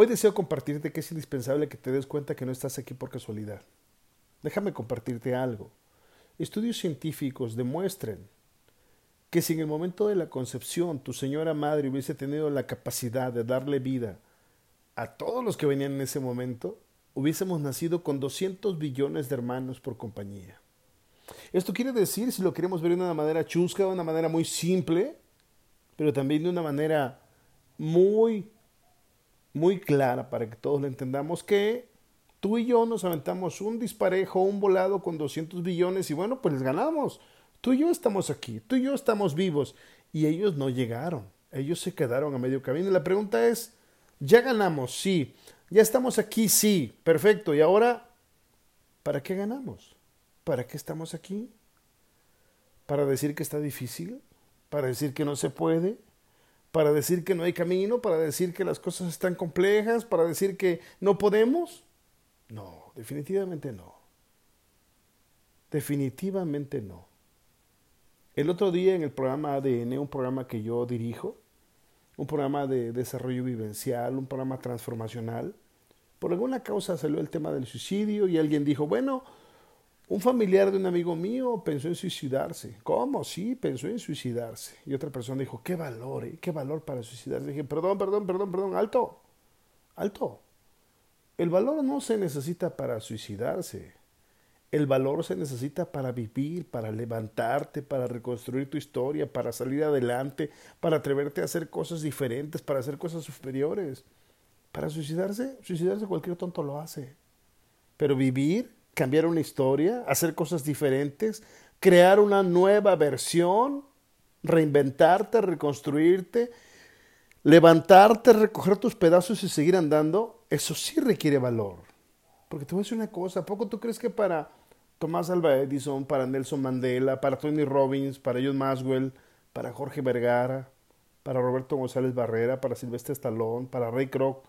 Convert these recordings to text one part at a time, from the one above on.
Hoy deseo compartirte que es indispensable que te des cuenta que no estás aquí por casualidad. Déjame compartirte algo. Estudios científicos demuestran que si en el momento de la concepción tu señora madre hubiese tenido la capacidad de darle vida a todos los que venían en ese momento, hubiésemos nacido con 200 billones de hermanos por compañía. Esto quiere decir, si lo queremos ver de una manera chusca, de una manera muy simple, pero también de una manera muy muy clara para que todos lo entendamos que tú y yo nos aventamos un disparejo, un volado con 200 billones y bueno, pues les ganamos. Tú y yo estamos aquí, tú y yo estamos vivos y ellos no llegaron, ellos se quedaron a medio camino. Y la pregunta es, ¿ya ganamos? Sí. ¿Ya estamos aquí? Sí. Perfecto. ¿Y ahora para qué ganamos? ¿Para qué estamos aquí? ¿Para decir que está difícil? ¿Para decir que no se puede? Para decir que no hay camino, para decir que las cosas están complejas, para decir que no podemos? No, definitivamente no. Definitivamente no. El otro día en el programa ADN, un programa que yo dirijo, un programa de desarrollo vivencial, un programa transformacional, por alguna causa salió el tema del suicidio y alguien dijo, bueno, un familiar de un amigo mío pensó en suicidarse. ¿Cómo? Sí, pensó en suicidarse. Y otra persona dijo, qué valor, eh? qué valor para suicidarse. dije, perdón, perdón, perdón, perdón, alto, alto. El valor no se necesita para suicidarse. El valor se necesita para vivir, para levantarte, para reconstruir tu historia, para salir adelante, para atreverte a hacer cosas diferentes, para hacer cosas superiores. Para suicidarse, suicidarse cualquier tonto lo hace. Pero vivir cambiar una historia, hacer cosas diferentes, crear una nueva versión, reinventarte, reconstruirte, levantarte, recoger tus pedazos y seguir andando, eso sí requiere valor. Porque te voy a decir una cosa, ¿a poco tú crees que para Tomás Alva Edison, para Nelson Mandela, para Tony Robbins, para John Maswell, para Jorge Vergara, para Roberto González Barrera, para Silvestre Stallone, para Ray Kroc,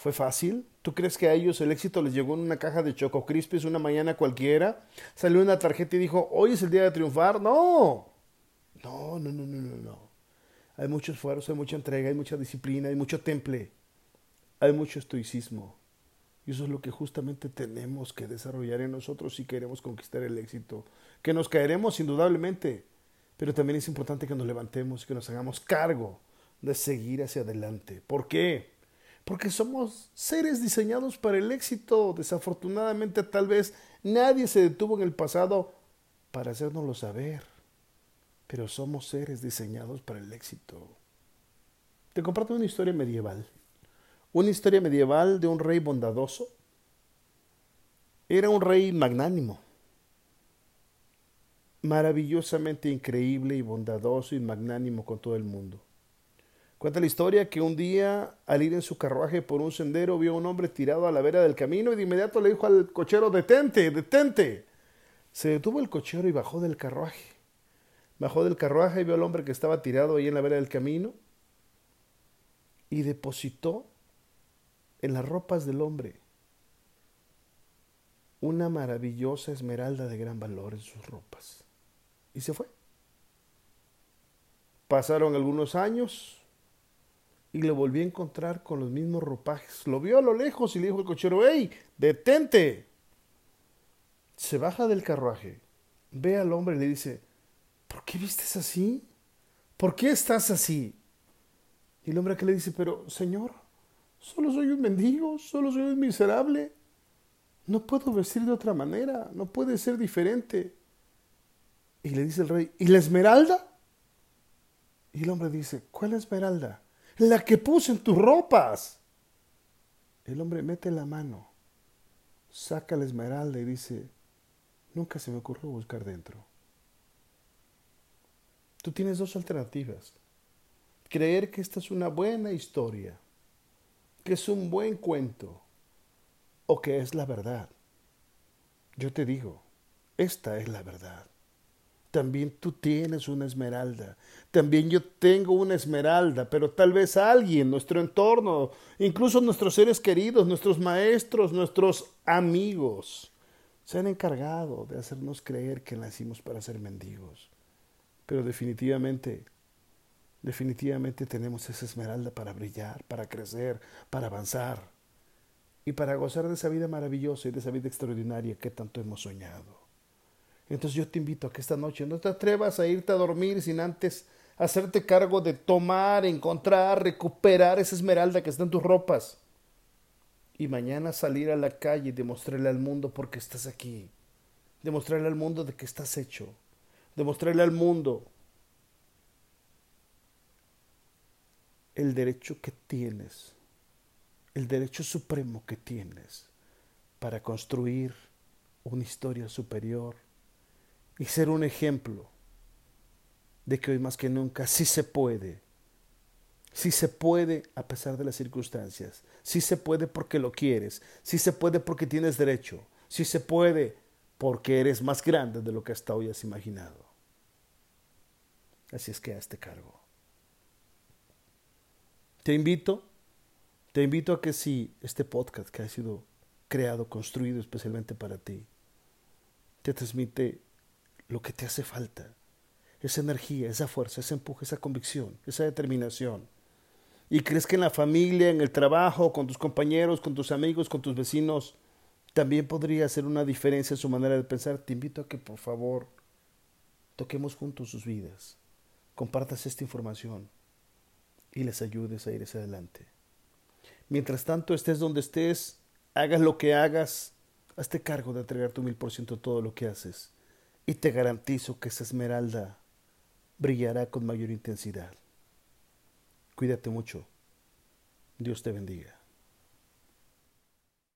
¿Fue fácil? ¿Tú crees que a ellos el éxito les llegó en una caja de Choco Crispis una mañana cualquiera? Salió una tarjeta y dijo, hoy es el día de triunfar. No. No, no, no, no, no, no. Hay mucho esfuerzo, hay mucha entrega, hay mucha disciplina, hay mucho temple, hay mucho estoicismo. Y eso es lo que justamente tenemos que desarrollar en nosotros si queremos conquistar el éxito. Que nos caeremos indudablemente, pero también es importante que nos levantemos y que nos hagamos cargo de seguir hacia adelante. ¿Por qué? Porque somos seres diseñados para el éxito. Desafortunadamente tal vez nadie se detuvo en el pasado para hacérnoslo saber, pero somos seres diseñados para el éxito. Te comparto una historia medieval, una historia medieval de un rey bondadoso. Era un rey magnánimo, maravillosamente increíble y bondadoso y magnánimo con todo el mundo. Cuenta la historia que un día, al ir en su carruaje por un sendero, vio a un hombre tirado a la vera del camino y de inmediato le dijo al cochero, detente, detente. Se detuvo el cochero y bajó del carruaje. Bajó del carruaje y vio al hombre que estaba tirado ahí en la vera del camino y depositó en las ropas del hombre una maravillosa esmeralda de gran valor en sus ropas. Y se fue. Pasaron algunos años, y lo volví a encontrar con los mismos ropajes. Lo vio a lo lejos y le dijo al cochero, ¡Ey, detente! Se baja del carruaje, ve al hombre y le dice, ¿por qué vistes así? ¿Por qué estás así? Y el hombre que le dice, pero señor, solo soy un mendigo, solo soy un miserable. No puedo vestir de otra manera, no puede ser diferente. Y le dice el rey, ¿y la esmeralda? Y el hombre dice, ¿cuál esmeralda? La que puse en tus ropas. El hombre mete la mano, saca la esmeralda y dice, nunca se me ocurrió buscar dentro. Tú tienes dos alternativas. Creer que esta es una buena historia, que es un buen cuento, o que es la verdad. Yo te digo, esta es la verdad. También tú tienes una esmeralda. También yo tengo una esmeralda, pero tal vez alguien, nuestro entorno, incluso nuestros seres queridos, nuestros maestros, nuestros amigos, se han encargado de hacernos creer que nacimos para ser mendigos. Pero definitivamente, definitivamente tenemos esa esmeralda para brillar, para crecer, para avanzar y para gozar de esa vida maravillosa y de esa vida extraordinaria que tanto hemos soñado. Entonces yo te invito a que esta noche no te atrevas a irte a dormir sin antes hacerte cargo de tomar, encontrar, recuperar esa esmeralda que está en tus ropas. Y mañana salir a la calle y demostrarle al mundo por qué estás aquí. Demostrarle al mundo de que estás hecho. Demostrarle al mundo el derecho que tienes, el derecho supremo que tienes para construir una historia superior y ser un ejemplo de que hoy más que nunca sí se puede. Sí se puede a pesar de las circunstancias. Sí se puede porque lo quieres. Sí se puede porque tienes derecho. Sí se puede porque eres más grande de lo que hasta hoy has imaginado. Así es que a este cargo. Te invito, te invito a que si este podcast que ha sido creado, construido especialmente para ti, te transmite lo que te hace falta. Esa energía, esa fuerza, ese empuje, esa convicción, esa determinación. Y crees que en la familia, en el trabajo, con tus compañeros, con tus amigos, con tus vecinos, también podría hacer una diferencia en su manera de pensar. Te invito a que por favor toquemos juntos sus vidas, compartas esta información y les ayudes a ir hacia adelante. Mientras tanto, estés donde estés, hagas lo que hagas, hazte cargo de entregar tu mil por ciento todo lo que haces y te garantizo que esa esmeralda brillará con mayor intensidad. Cuídate mucho. Dios te bendiga.